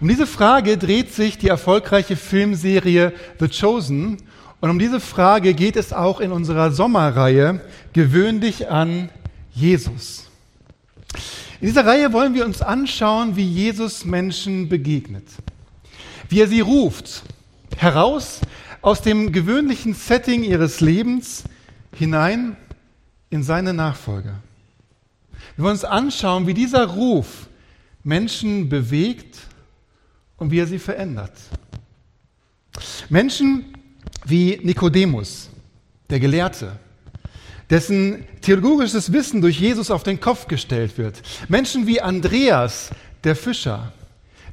Um diese Frage dreht sich die erfolgreiche Filmserie The Chosen und um diese Frage geht es auch in unserer Sommerreihe Gewöhn dich an Jesus. In dieser Reihe wollen wir uns anschauen, wie Jesus Menschen begegnet, wie er sie ruft, heraus aus dem gewöhnlichen Setting ihres Lebens hinein in seine Nachfolge. Wir wollen uns anschauen, wie dieser Ruf Menschen bewegt und wie er sie verändert. Menschen wie Nikodemus, der Gelehrte, dessen theologisches Wissen durch Jesus auf den Kopf gestellt wird. Menschen wie Andreas, der Fischer,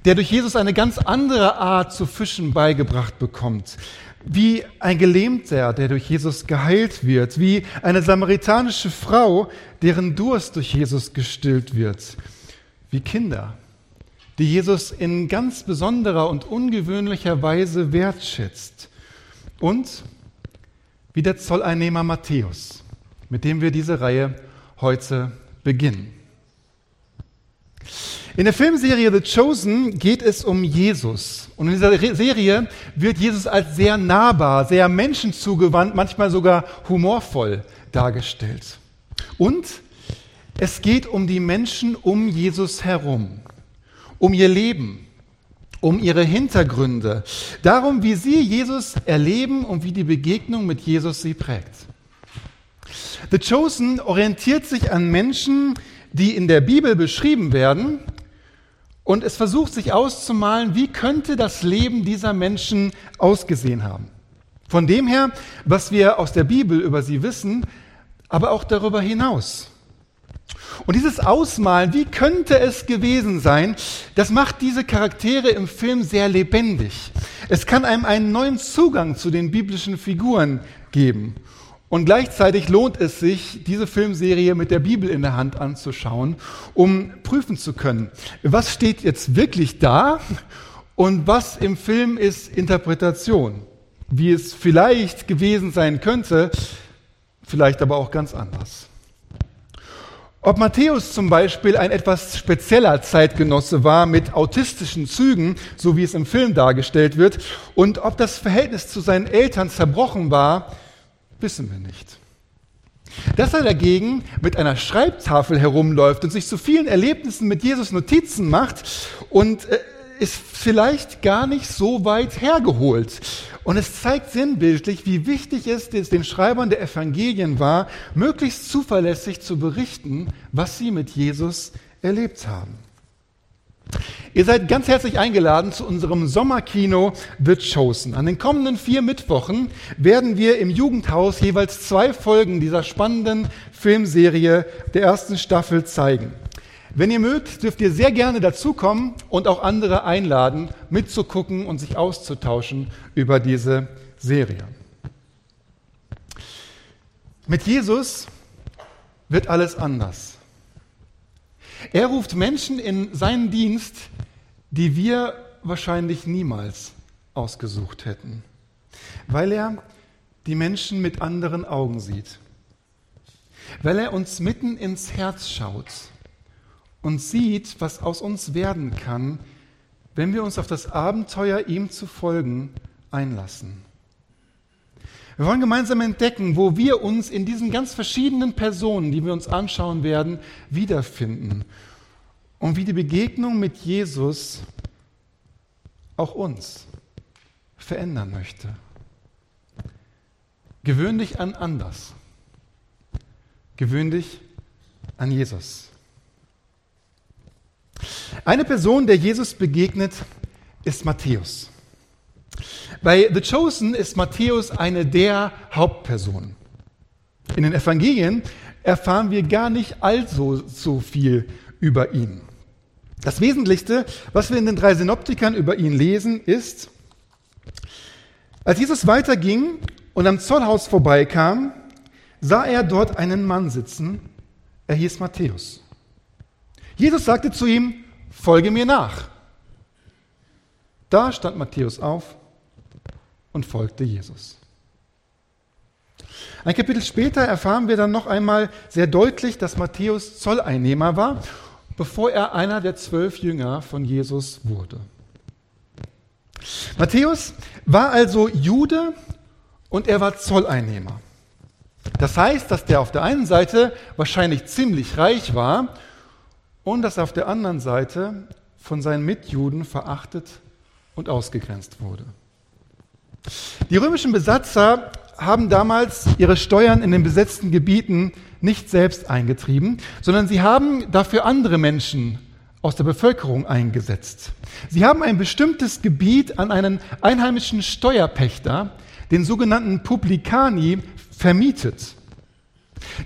der durch Jesus eine ganz andere Art zu fischen beigebracht bekommt. Wie ein Gelähmter, der durch Jesus geheilt wird. Wie eine samaritanische Frau, deren Durst durch Jesus gestillt wird. Wie Kinder, die Jesus in ganz besonderer und ungewöhnlicher Weise wertschätzt. Und wie der Zolleinnehmer Matthäus, mit dem wir diese Reihe heute beginnen. In der Filmserie The Chosen geht es um Jesus. Und in dieser Serie wird Jesus als sehr nahbar, sehr menschenzugewandt, manchmal sogar humorvoll dargestellt. Und es geht um die Menschen um Jesus herum um ihr Leben, um ihre Hintergründe, darum, wie sie Jesus erleben und wie die Begegnung mit Jesus sie prägt. The Chosen orientiert sich an Menschen, die in der Bibel beschrieben werden und es versucht sich auszumalen, wie könnte das Leben dieser Menschen ausgesehen haben. Von dem her, was wir aus der Bibel über sie wissen, aber auch darüber hinaus. Und dieses Ausmalen, wie könnte es gewesen sein, das macht diese Charaktere im Film sehr lebendig. Es kann einem einen neuen Zugang zu den biblischen Figuren geben. Und gleichzeitig lohnt es sich, diese Filmserie mit der Bibel in der Hand anzuschauen, um prüfen zu können, was steht jetzt wirklich da und was im Film ist Interpretation. Wie es vielleicht gewesen sein könnte, vielleicht aber auch ganz anders. Ob Matthäus zum Beispiel ein etwas spezieller Zeitgenosse war mit autistischen Zügen, so wie es im Film dargestellt wird, und ob das Verhältnis zu seinen Eltern zerbrochen war, wissen wir nicht. Dass er dagegen mit einer Schreibtafel herumläuft und sich zu vielen Erlebnissen mit Jesus Notizen macht und äh, ist vielleicht gar nicht so weit hergeholt. Und es zeigt sinnbildlich, wie wichtig es den Schreibern der Evangelien war, möglichst zuverlässig zu berichten, was sie mit Jesus erlebt haben. Ihr seid ganz herzlich eingeladen zu unserem Sommerkino The Chosen. An den kommenden vier Mittwochen werden wir im Jugendhaus jeweils zwei Folgen dieser spannenden Filmserie der ersten Staffel zeigen. Wenn ihr mögt, dürft ihr sehr gerne dazukommen und auch andere einladen, mitzugucken und sich auszutauschen über diese Serie. Mit Jesus wird alles anders. Er ruft Menschen in seinen Dienst, die wir wahrscheinlich niemals ausgesucht hätten, weil er die Menschen mit anderen Augen sieht, weil er uns mitten ins Herz schaut und sieht, was aus uns werden kann, wenn wir uns auf das Abenteuer, ihm zu folgen, einlassen. Wir wollen gemeinsam entdecken, wo wir uns in diesen ganz verschiedenen Personen, die wir uns anschauen werden, wiederfinden und wie die Begegnung mit Jesus auch uns verändern möchte. Gewöhn dich an anders. Gewöhn dich an Jesus. Eine Person, der Jesus begegnet, ist Matthäus. Bei The Chosen ist Matthäus eine der Hauptpersonen. In den Evangelien erfahren wir gar nicht allzu so viel über ihn. Das Wesentlichste, was wir in den drei Synoptikern über ihn lesen, ist, Als Jesus weiterging und am Zollhaus vorbeikam, sah er dort einen Mann sitzen. Er hieß Matthäus. Jesus sagte zu ihm, folge mir nach. Da stand Matthäus auf und folgte Jesus. Ein Kapitel später erfahren wir dann noch einmal sehr deutlich, dass Matthäus Zolleinnehmer war, bevor er einer der zwölf Jünger von Jesus wurde. Matthäus war also Jude und er war Zolleinnehmer. Das heißt, dass der auf der einen Seite wahrscheinlich ziemlich reich war und dass er auf der anderen Seite von seinen Mitjuden verachtet und ausgegrenzt wurde. Die römischen Besatzer haben damals ihre Steuern in den besetzten Gebieten nicht selbst eingetrieben, sondern sie haben dafür andere Menschen aus der Bevölkerung eingesetzt. Sie haben ein bestimmtes Gebiet an einen einheimischen Steuerpächter, den sogenannten Publicani, vermietet.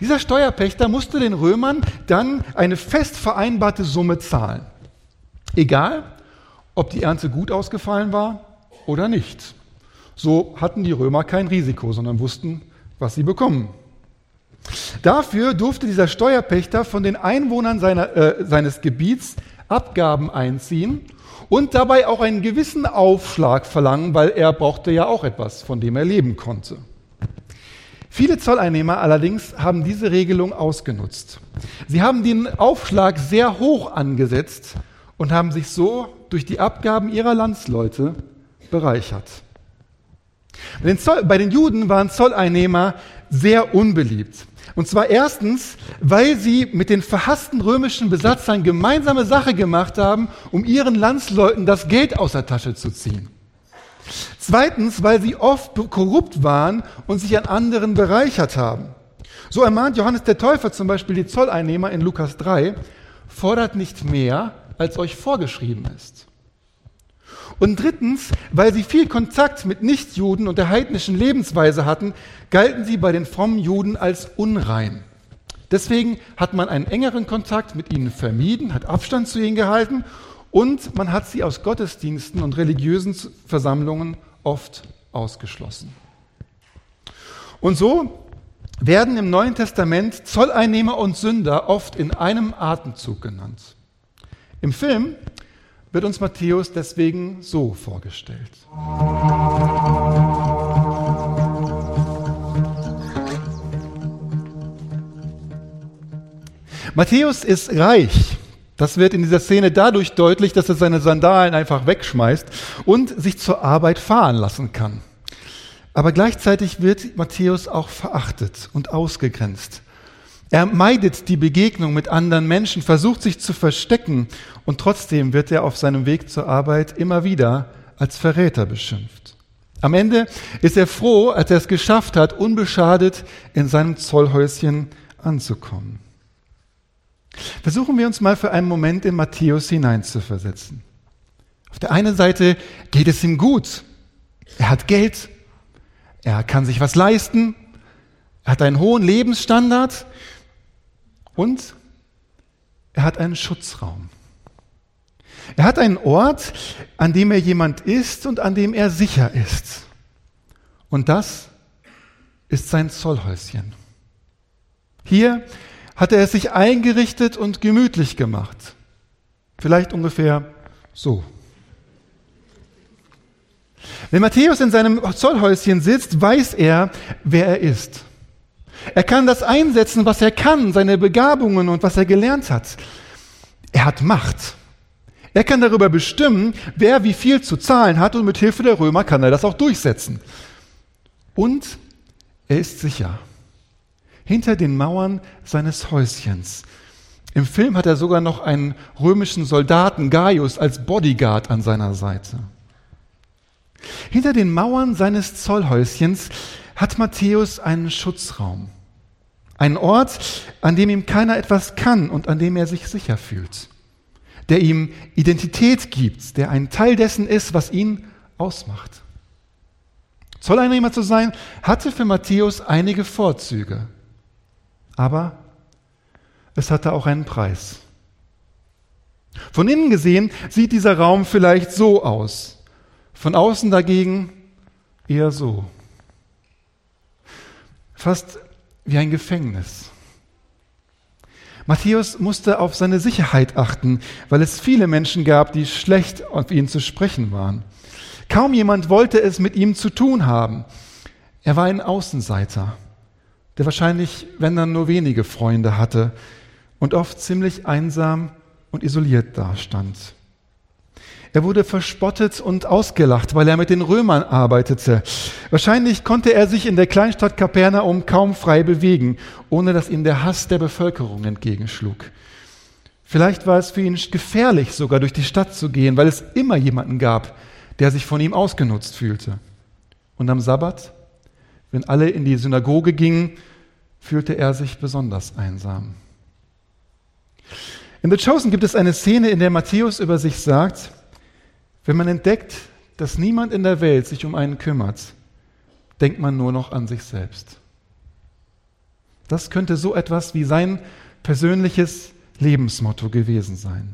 Dieser Steuerpächter musste den Römern dann eine fest vereinbarte Summe zahlen. Egal, ob die Ernte gut ausgefallen war oder nicht. So hatten die Römer kein Risiko, sondern wussten, was sie bekommen. Dafür durfte dieser Steuerpächter von den Einwohnern seiner, äh, seines Gebiets Abgaben einziehen und dabei auch einen gewissen Aufschlag verlangen, weil er brauchte ja auch etwas, von dem er leben konnte. Viele Zolleinnehmer allerdings haben diese Regelung ausgenutzt. Sie haben den Aufschlag sehr hoch angesetzt und haben sich so durch die Abgaben ihrer Landsleute bereichert. Bei den, Zoll, bei den Juden waren Zolleinnehmer sehr unbeliebt. Und zwar erstens, weil sie mit den verhassten römischen Besatzern gemeinsame Sache gemacht haben, um ihren Landsleuten das Geld aus der Tasche zu ziehen. Zweitens, weil sie oft korrupt waren und sich an anderen bereichert haben. So ermahnt Johannes der Täufer zum Beispiel die Zolleinnehmer in Lukas 3, fordert nicht mehr, als euch vorgeschrieben ist. Und drittens, weil sie viel Kontakt mit Nichtjuden und der heidnischen Lebensweise hatten, galten sie bei den frommen Juden als unrein. Deswegen hat man einen engeren Kontakt mit ihnen vermieden, hat Abstand zu ihnen gehalten und man hat sie aus Gottesdiensten und religiösen Versammlungen oft ausgeschlossen. Und so werden im Neuen Testament Zolleinnehmer und Sünder oft in einem Atemzug genannt. Im Film wird uns Matthäus deswegen so vorgestellt. Matthäus ist reich. Das wird in dieser Szene dadurch deutlich, dass er seine Sandalen einfach wegschmeißt und sich zur Arbeit fahren lassen kann. Aber gleichzeitig wird Matthäus auch verachtet und ausgegrenzt. Er meidet die Begegnung mit anderen Menschen, versucht sich zu verstecken und trotzdem wird er auf seinem Weg zur Arbeit immer wieder als Verräter beschimpft. Am Ende ist er froh, als er es geschafft hat, unbeschadet in seinem Zollhäuschen anzukommen. Versuchen wir uns mal für einen Moment in Matthäus hineinzuversetzen. Auf der einen Seite geht es ihm gut. Er hat Geld, er kann sich was leisten, er hat einen hohen Lebensstandard und er hat einen Schutzraum. Er hat einen Ort, an dem er jemand ist und an dem er sicher ist. Und das ist sein Zollhäuschen. Hier hat er sich eingerichtet und gemütlich gemacht. Vielleicht ungefähr so. Wenn Matthäus in seinem Zollhäuschen sitzt, weiß er, wer er ist. Er kann das einsetzen, was er kann, seine Begabungen und was er gelernt hat. Er hat Macht. Er kann darüber bestimmen, wer wie viel zu zahlen hat und mit Hilfe der Römer kann er das auch durchsetzen. Und er ist sicher hinter den Mauern seines Häuschens. Im Film hat er sogar noch einen römischen Soldaten, Gaius, als Bodyguard an seiner Seite. Hinter den Mauern seines Zollhäuschens hat Matthäus einen Schutzraum. Einen Ort, an dem ihm keiner etwas kann und an dem er sich sicher fühlt. Der ihm Identität gibt, der ein Teil dessen ist, was ihn ausmacht. Zolleinnehmer zu sein, hatte für Matthäus einige Vorzüge. Aber es hatte auch einen Preis. Von innen gesehen sieht dieser Raum vielleicht so aus. Von außen dagegen eher so. Fast wie ein Gefängnis. Matthäus musste auf seine Sicherheit achten, weil es viele Menschen gab, die schlecht auf ihn zu sprechen waren. Kaum jemand wollte es mit ihm zu tun haben. Er war ein Außenseiter, der wahrscheinlich, wenn dann nur wenige Freunde hatte und oft ziemlich einsam und isoliert dastand. Er wurde verspottet und ausgelacht, weil er mit den Römern arbeitete. Wahrscheinlich konnte er sich in der Kleinstadt Kapernaum kaum frei bewegen, ohne dass ihm der Hass der Bevölkerung entgegenschlug. Vielleicht war es für ihn gefährlich, sogar durch die Stadt zu gehen, weil es immer jemanden gab, der sich von ihm ausgenutzt fühlte. Und am Sabbat, wenn alle in die Synagoge gingen, fühlte er sich besonders einsam. In The Chosen gibt es eine Szene, in der Matthäus über sich sagt, wenn man entdeckt, dass niemand in der Welt sich um einen kümmert, denkt man nur noch an sich selbst. Das könnte so etwas wie sein persönliches Lebensmotto gewesen sein.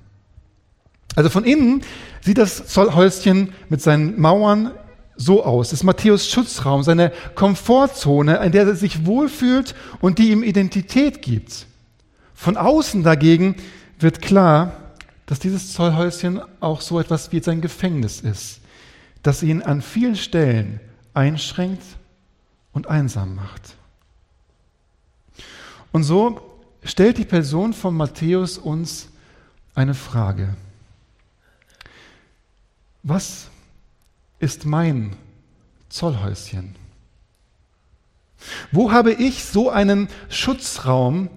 Also von innen sieht das Zollhäuschen mit seinen Mauern so aus. Das ist Matthäus Schutzraum, seine Komfortzone, in der er sich wohlfühlt und die ihm Identität gibt. Von außen dagegen wird klar, dass dieses Zollhäuschen auch so etwas wie sein Gefängnis ist, das ihn an vielen Stellen einschränkt und einsam macht. Und so stellt die Person von Matthäus uns eine Frage. Was ist mein Zollhäuschen? Wo habe ich so einen Schutzraum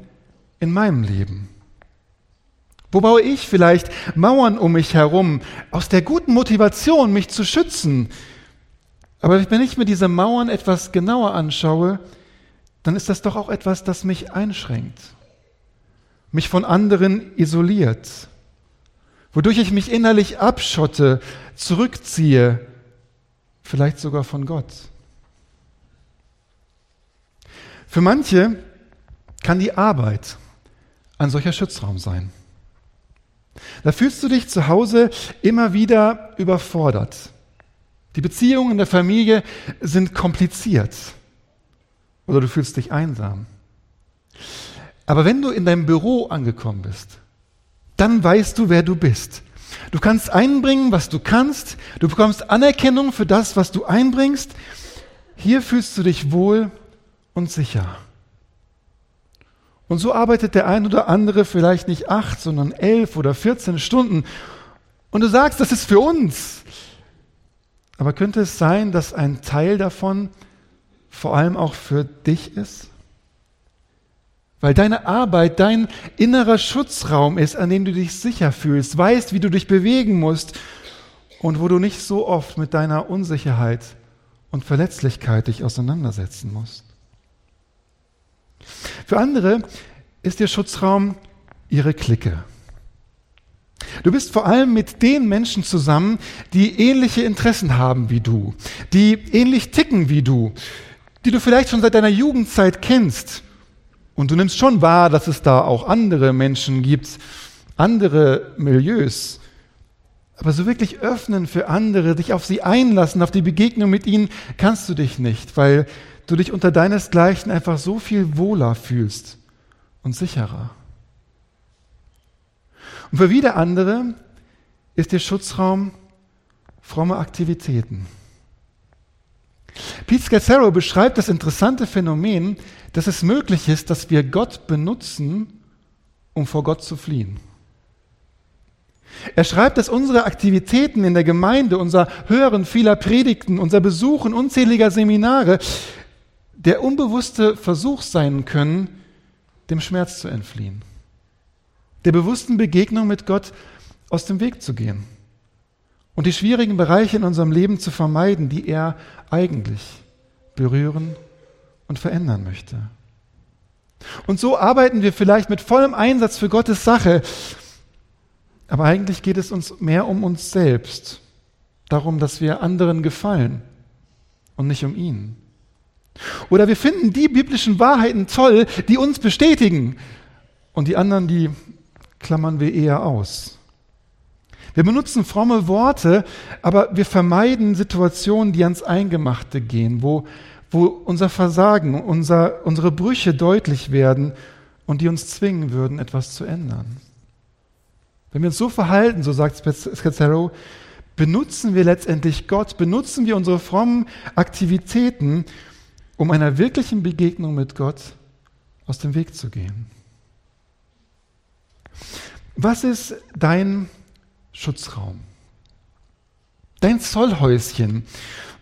in meinem Leben? Wo baue ich vielleicht Mauern um mich herum, aus der guten Motivation, mich zu schützen? Aber wenn ich mir diese Mauern etwas genauer anschaue, dann ist das doch auch etwas, das mich einschränkt, mich von anderen isoliert, wodurch ich mich innerlich abschotte, zurückziehe, vielleicht sogar von Gott. Für manche kann die Arbeit ein solcher Schutzraum sein. Da fühlst du dich zu Hause immer wieder überfordert. Die Beziehungen in der Familie sind kompliziert. Oder du fühlst dich einsam. Aber wenn du in deinem Büro angekommen bist, dann weißt du, wer du bist. Du kannst einbringen, was du kannst. Du bekommst Anerkennung für das, was du einbringst. Hier fühlst du dich wohl und sicher. Und so arbeitet der ein oder andere vielleicht nicht acht, sondern elf oder vierzehn Stunden. Und du sagst, das ist für uns. Aber könnte es sein, dass ein Teil davon vor allem auch für dich ist? Weil deine Arbeit dein innerer Schutzraum ist, an dem du dich sicher fühlst, weißt, wie du dich bewegen musst und wo du nicht so oft mit deiner Unsicherheit und Verletzlichkeit dich auseinandersetzen musst. Für andere ist der Schutzraum ihre Clique. Du bist vor allem mit den Menschen zusammen, die ähnliche Interessen haben wie du, die ähnlich ticken wie du, die du vielleicht schon seit deiner Jugendzeit kennst. Und du nimmst schon wahr, dass es da auch andere Menschen gibt, andere Milieus. Aber so wirklich öffnen für andere, dich auf sie einlassen, auf die Begegnung mit ihnen, kannst du dich nicht, weil du dich unter deinesgleichen einfach so viel wohler fühlst und sicherer. Und für wieder andere ist der Schutzraum fromme Aktivitäten. Pete Scazzaro beschreibt das interessante Phänomen, dass es möglich ist, dass wir Gott benutzen, um vor Gott zu fliehen. Er schreibt, dass unsere Aktivitäten in der Gemeinde, unser Hören vieler Predigten, unser Besuchen unzähliger Seminare der unbewusste Versuch sein können, dem Schmerz zu entfliehen, der bewussten Begegnung mit Gott aus dem Weg zu gehen und die schwierigen Bereiche in unserem Leben zu vermeiden, die er eigentlich berühren und verändern möchte. Und so arbeiten wir vielleicht mit vollem Einsatz für Gottes Sache, aber eigentlich geht es uns mehr um uns selbst, darum, dass wir anderen gefallen und nicht um ihn. Oder wir finden die biblischen Wahrheiten toll, die uns bestätigen. Und die anderen, die klammern wir eher aus. Wir benutzen fromme Worte, aber wir vermeiden Situationen, die ans Eingemachte gehen, wo, wo unser Versagen, unser, unsere Brüche deutlich werden und die uns zwingen würden, etwas zu ändern. Wenn wir uns so verhalten, so sagt Scazzaro, benutzen wir letztendlich Gott, benutzen wir unsere frommen Aktivitäten, um einer wirklichen Begegnung mit Gott aus dem Weg zu gehen. Was ist dein Schutzraum? Dein Zollhäuschen,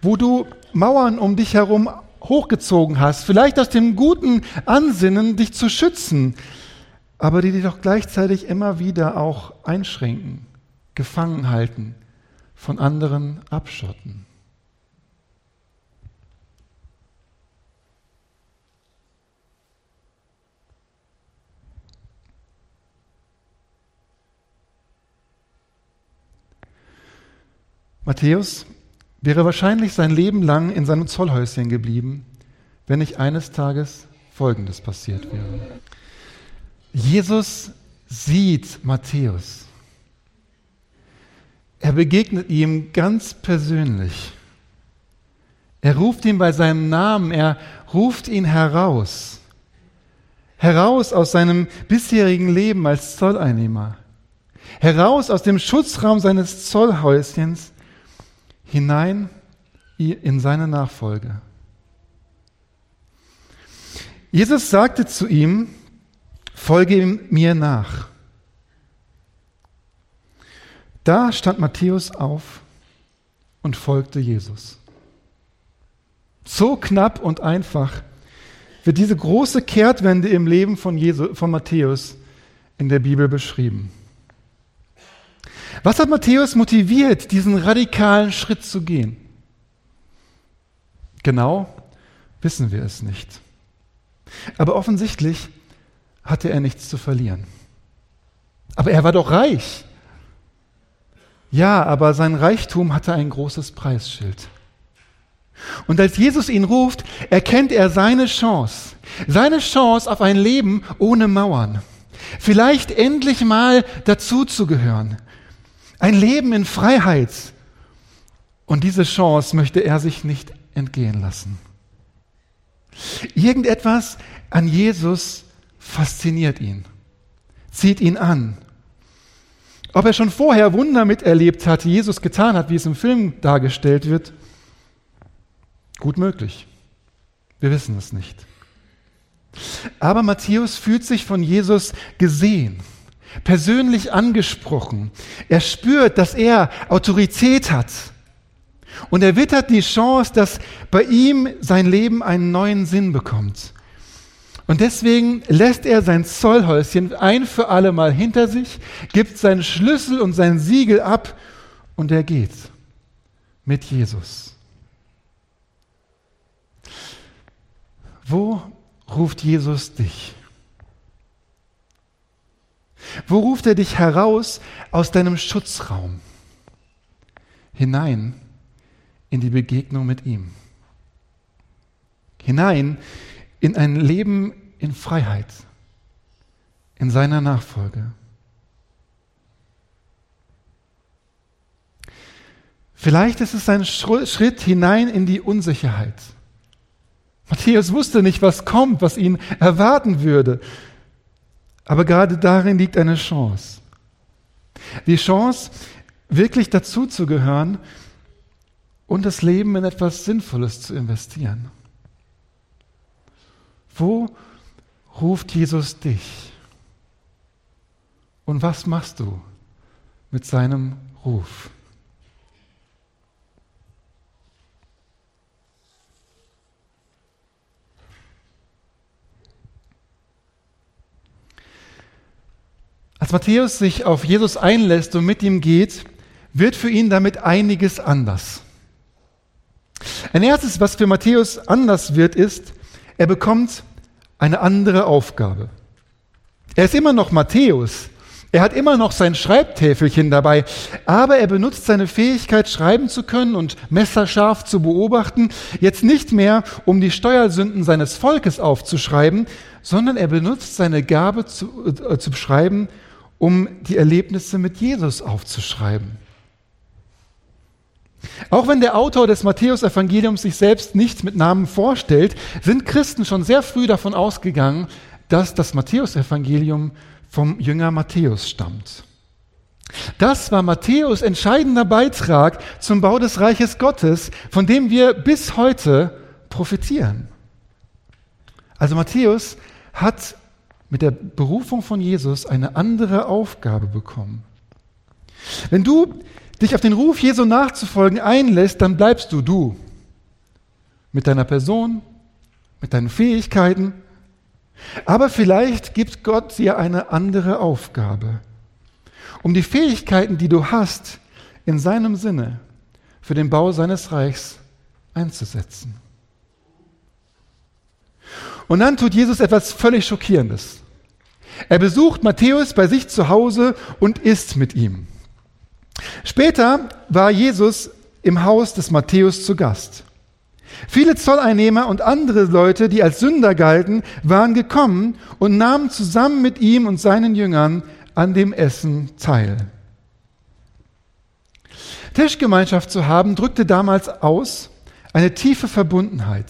wo du Mauern um dich herum hochgezogen hast, vielleicht aus dem guten Ansinnen, dich zu schützen, aber die dich doch gleichzeitig immer wieder auch einschränken, gefangen halten, von anderen abschotten. Matthäus wäre wahrscheinlich sein Leben lang in seinem Zollhäuschen geblieben, wenn nicht eines Tages Folgendes passiert wäre. Jesus sieht Matthäus. Er begegnet ihm ganz persönlich. Er ruft ihn bei seinem Namen, er ruft ihn heraus. Heraus aus seinem bisherigen Leben als Zolleinnehmer. Heraus aus dem Schutzraum seines Zollhäuschens hinein in seine Nachfolge. Jesus sagte zu ihm, folge mir nach. Da stand Matthäus auf und folgte Jesus. So knapp und einfach wird diese große Kehrtwende im Leben von, Jesus, von Matthäus in der Bibel beschrieben. Was hat Matthäus motiviert, diesen radikalen Schritt zu gehen? Genau wissen wir es nicht. Aber offensichtlich hatte er nichts zu verlieren. Aber er war doch reich. Ja, aber sein Reichtum hatte ein großes Preisschild. Und als Jesus ihn ruft, erkennt er seine Chance. Seine Chance auf ein Leben ohne Mauern. Vielleicht endlich mal dazuzugehören. Ein Leben in Freiheit. Und diese Chance möchte er sich nicht entgehen lassen. Irgendetwas an Jesus fasziniert ihn, zieht ihn an. Ob er schon vorher Wunder miterlebt hat, die Jesus getan hat, wie es im Film dargestellt wird, gut möglich. Wir wissen es nicht. Aber Matthäus fühlt sich von Jesus gesehen persönlich angesprochen. Er spürt, dass er Autorität hat. Und er wittert die Chance, dass bei ihm sein Leben einen neuen Sinn bekommt. Und deswegen lässt er sein Zollhäuschen ein für alle Mal hinter sich, gibt seinen Schlüssel und sein Siegel ab und er geht mit Jesus. Wo ruft Jesus dich? Wo ruft er dich heraus aus deinem Schutzraum hinein in die Begegnung mit ihm? Hinein in ein Leben in Freiheit, in seiner Nachfolge. Vielleicht ist es ein Schritt hinein in die Unsicherheit. Matthäus wusste nicht, was kommt, was ihn erwarten würde. Aber gerade darin liegt eine Chance. Die Chance, wirklich dazuzugehören und das Leben in etwas Sinnvolles zu investieren. Wo ruft Jesus dich? Und was machst du mit seinem Ruf? Als Matthäus sich auf Jesus einlässt und mit ihm geht, wird für ihn damit einiges anders. Ein erstes, was für Matthäus anders wird, ist, er bekommt eine andere Aufgabe. Er ist immer noch Matthäus. Er hat immer noch sein Schreibtäfelchen dabei, aber er benutzt seine Fähigkeit, schreiben zu können und messerscharf zu beobachten, jetzt nicht mehr, um die Steuersünden seines Volkes aufzuschreiben, sondern er benutzt seine Gabe zu, äh, zu schreiben, um die Erlebnisse mit Jesus aufzuschreiben. Auch wenn der Autor des Matthäusevangeliums sich selbst nicht mit Namen vorstellt, sind Christen schon sehr früh davon ausgegangen, dass das Matthäusevangelium vom Jünger Matthäus stammt. Das war Matthäus entscheidender Beitrag zum Bau des Reiches Gottes, von dem wir bis heute profitieren. Also Matthäus hat mit der Berufung von Jesus eine andere Aufgabe bekommen. Wenn du dich auf den Ruf Jesu nachzufolgen einlässt, dann bleibst du du. Mit deiner Person, mit deinen Fähigkeiten. Aber vielleicht gibt Gott dir eine andere Aufgabe, um die Fähigkeiten, die du hast, in seinem Sinne für den Bau seines Reichs einzusetzen. Und dann tut Jesus etwas völlig Schockierendes. Er besucht Matthäus bei sich zu Hause und isst mit ihm. Später war Jesus im Haus des Matthäus zu Gast. Viele Zolleinnehmer und andere Leute, die als Sünder galten, waren gekommen und nahmen zusammen mit ihm und seinen Jüngern an dem Essen teil. Tischgemeinschaft zu haben drückte damals aus eine tiefe Verbundenheit.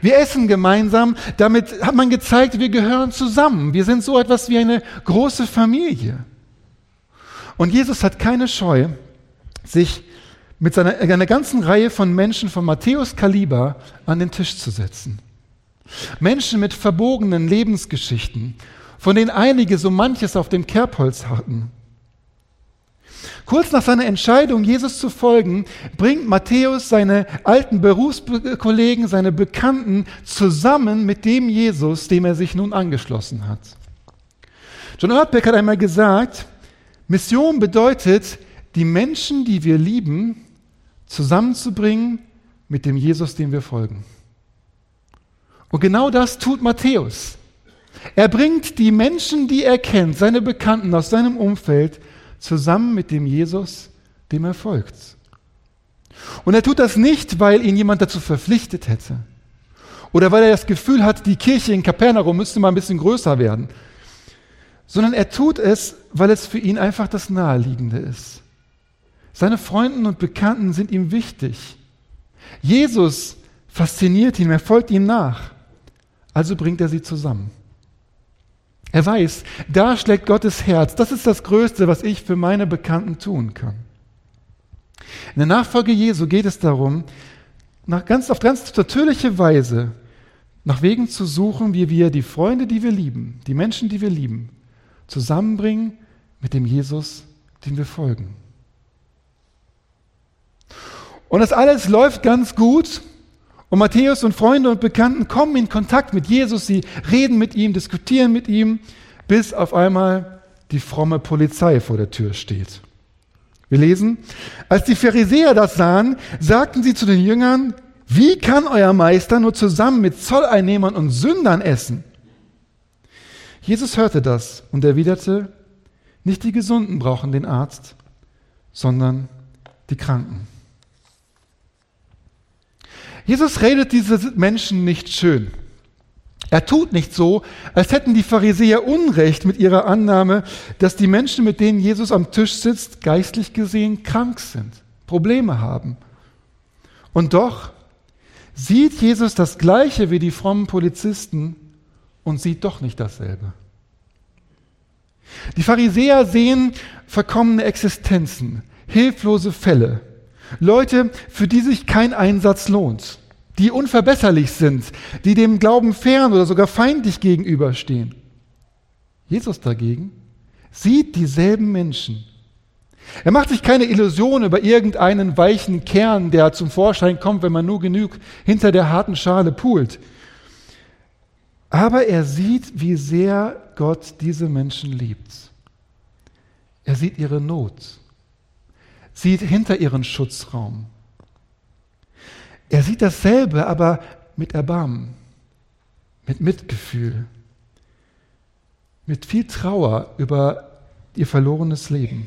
Wir essen gemeinsam, damit hat man gezeigt, wir gehören zusammen. Wir sind so etwas wie eine große Familie. Und Jesus hat keine Scheu, sich mit seiner, einer ganzen Reihe von Menschen von Matthäus Kaliber an den Tisch zu setzen. Menschen mit verbogenen Lebensgeschichten, von denen einige so manches auf dem Kerbholz hatten. Kurz nach seiner Entscheidung, Jesus zu folgen, bringt Matthäus seine alten Berufskollegen, seine Bekannten zusammen mit dem Jesus, dem er sich nun angeschlossen hat. John Ortbeck hat einmal gesagt, Mission bedeutet, die Menschen, die wir lieben, zusammenzubringen mit dem Jesus, dem wir folgen. Und genau das tut Matthäus. Er bringt die Menschen, die er kennt, seine Bekannten aus seinem Umfeld, zusammen mit dem Jesus, dem er folgt. Und er tut das nicht, weil ihn jemand dazu verpflichtet hätte. Oder weil er das Gefühl hat, die Kirche in Kapernaum müsste mal ein bisschen größer werden sondern er tut es, weil es für ihn einfach das Naheliegende ist. Seine Freunden und Bekannten sind ihm wichtig. Jesus fasziniert ihn, er folgt ihm nach. Also bringt er sie zusammen. Er weiß, da schlägt Gottes Herz. Das ist das Größte, was ich für meine Bekannten tun kann. In der Nachfolge Jesu geht es darum, nach ganz, auf ganz natürliche Weise nach Wegen zu suchen, wie wir die Freunde, die wir lieben, die Menschen, die wir lieben, zusammenbringen mit dem Jesus, dem wir folgen. Und das alles läuft ganz gut. Und Matthäus und Freunde und Bekannten kommen in Kontakt mit Jesus, sie reden mit ihm, diskutieren mit ihm, bis auf einmal die fromme Polizei vor der Tür steht. Wir lesen, als die Pharisäer das sahen, sagten sie zu den Jüngern, wie kann euer Meister nur zusammen mit Zolleinnehmern und Sündern essen? Jesus hörte das und erwiderte, nicht die Gesunden brauchen den Arzt, sondern die Kranken. Jesus redet diese Menschen nicht schön. Er tut nicht so, als hätten die Pharisäer Unrecht mit ihrer Annahme, dass die Menschen, mit denen Jesus am Tisch sitzt, geistlich gesehen krank sind, Probleme haben. Und doch sieht Jesus das Gleiche wie die frommen Polizisten und sieht doch nicht dasselbe. Die Pharisäer sehen verkommene Existenzen, hilflose Fälle, Leute, für die sich kein Einsatz lohnt, die unverbesserlich sind, die dem Glauben fern oder sogar feindlich gegenüberstehen. Jesus dagegen sieht dieselben Menschen. Er macht sich keine Illusion über irgendeinen weichen Kern, der zum Vorschein kommt, wenn man nur genug hinter der harten Schale poolt. Aber er sieht, wie sehr Gott diese Menschen liebt. Er sieht ihre Not, sieht hinter ihren Schutzraum. Er sieht dasselbe, aber mit Erbarmen, mit Mitgefühl, mit viel Trauer über ihr verlorenes Leben.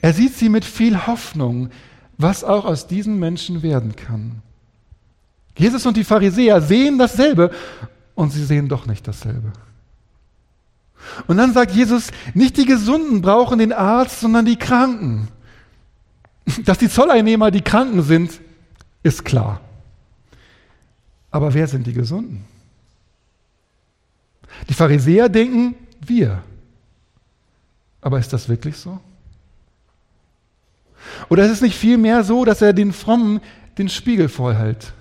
Er sieht sie mit viel Hoffnung, was auch aus diesen Menschen werden kann. Jesus und die Pharisäer sehen dasselbe und sie sehen doch nicht dasselbe. Und dann sagt Jesus, nicht die Gesunden brauchen den Arzt, sondern die Kranken. Dass die Zolleinnehmer die Kranken sind, ist klar. Aber wer sind die Gesunden? Die Pharisäer denken, wir. Aber ist das wirklich so? Oder ist es nicht vielmehr so, dass er den Frommen den Spiegel vorhält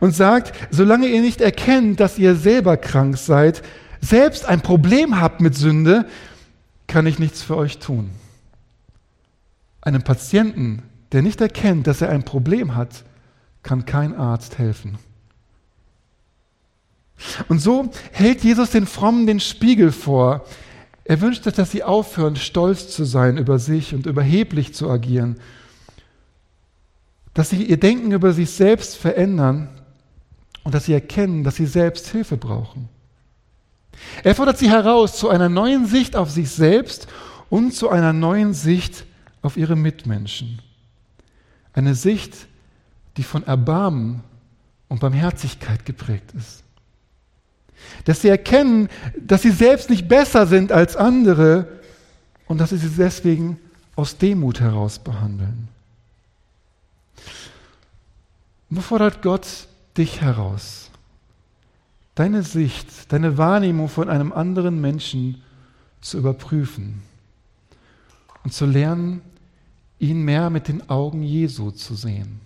und sagt, solange ihr nicht erkennt, dass ihr selber krank seid, selbst ein Problem habt mit Sünde, kann ich nichts für euch tun. Einem Patienten, der nicht erkennt, dass er ein Problem hat, kann kein Arzt helfen. Und so hält Jesus den Frommen den Spiegel vor. Er wünscht sich, dass sie aufhören, stolz zu sein über sich und überheblich zu agieren. Dass sie ihr Denken über sich selbst verändern und dass sie erkennen, dass sie selbst Hilfe brauchen. Er fordert sie heraus zu einer neuen Sicht auf sich selbst und zu einer neuen Sicht auf ihre Mitmenschen. Eine Sicht, die von Erbarmen und Barmherzigkeit geprägt ist. Dass sie erkennen, dass sie selbst nicht besser sind als andere und dass sie sie deswegen aus Demut heraus behandeln. Wo fordert Gott dich heraus? Deine Sicht, deine Wahrnehmung von einem anderen Menschen zu überprüfen und zu lernen, ihn mehr mit den Augen Jesu zu sehen.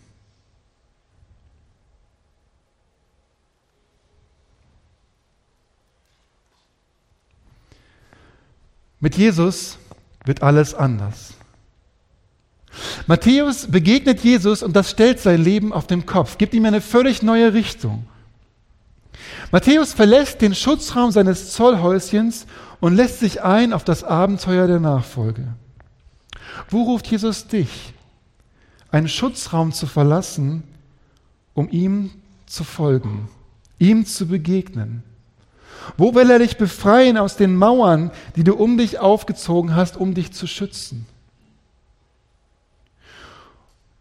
Mit Jesus wird alles anders. Matthäus begegnet Jesus und das stellt sein Leben auf den Kopf, gibt ihm eine völlig neue Richtung. Matthäus verlässt den Schutzraum seines Zollhäuschens und lässt sich ein auf das Abenteuer der Nachfolge. Wo ruft Jesus dich? Einen Schutzraum zu verlassen, um ihm zu folgen, ihm zu begegnen. Wo will er dich befreien aus den Mauern, die du um dich aufgezogen hast, um dich zu schützen?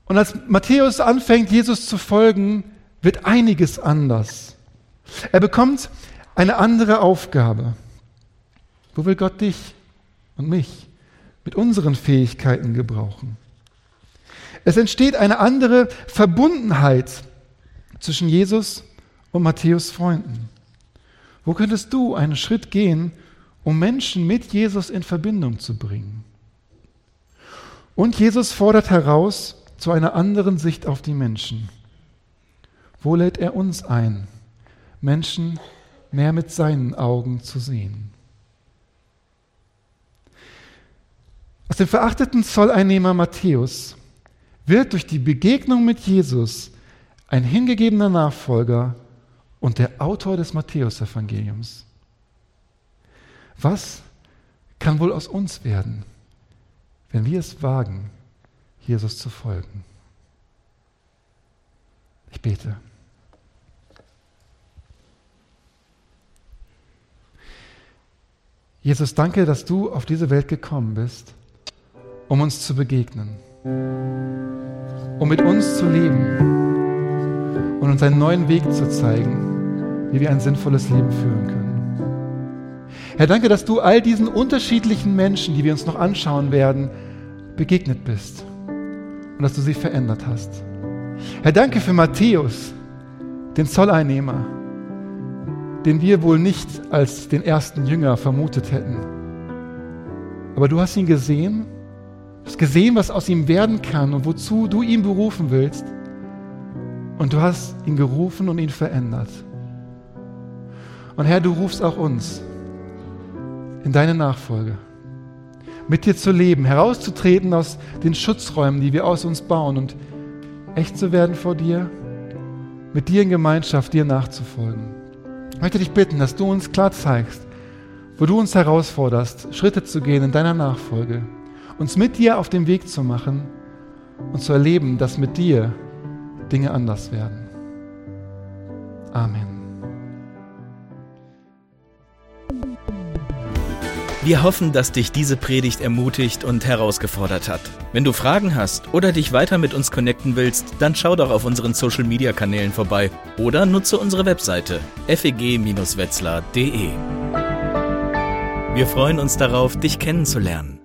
Und als Matthäus anfängt, Jesus zu folgen, wird einiges anders. Er bekommt eine andere Aufgabe. Wo will Gott dich und mich mit unseren Fähigkeiten gebrauchen? Es entsteht eine andere Verbundenheit zwischen Jesus und Matthäus Freunden. Wo könntest du einen Schritt gehen, um Menschen mit Jesus in Verbindung zu bringen? Und Jesus fordert heraus zu einer anderen Sicht auf die Menschen. Wo lädt er uns ein, Menschen mehr mit seinen Augen zu sehen? Aus dem verachteten Zolleinnehmer Matthäus wird durch die Begegnung mit Jesus ein hingegebener Nachfolger und der Autor des Matthäusevangeliums. Was kann wohl aus uns werden, wenn wir es wagen, Jesus zu folgen? Ich bete. Jesus, danke, dass du auf diese Welt gekommen bist, um uns zu begegnen, um mit uns zu leben und uns einen neuen Weg zu zeigen wie wir ein sinnvolles Leben führen können. Herr, danke, dass du all diesen unterschiedlichen Menschen, die wir uns noch anschauen werden, begegnet bist und dass du sie verändert hast. Herr, danke für Matthäus, den Zolleinnehmer, den wir wohl nicht als den ersten Jünger vermutet hätten. Aber du hast ihn gesehen, hast gesehen, was aus ihm werden kann und wozu du ihn berufen willst. Und du hast ihn gerufen und ihn verändert. Und Herr, du rufst auch uns in deine Nachfolge, mit dir zu leben, herauszutreten aus den Schutzräumen, die wir aus uns bauen und echt zu werden vor dir, mit dir in Gemeinschaft, dir nachzufolgen. Ich möchte dich bitten, dass du uns klar zeigst, wo du uns herausforderst, Schritte zu gehen in deiner Nachfolge, uns mit dir auf den Weg zu machen und zu erleben, dass mit dir Dinge anders werden. Amen. Wir hoffen, dass dich diese Predigt ermutigt und herausgefordert hat. Wenn du Fragen hast oder dich weiter mit uns connecten willst, dann schau doch auf unseren Social Media Kanälen vorbei oder nutze unsere Webseite feg-wetzlar.de. Wir freuen uns darauf, dich kennenzulernen.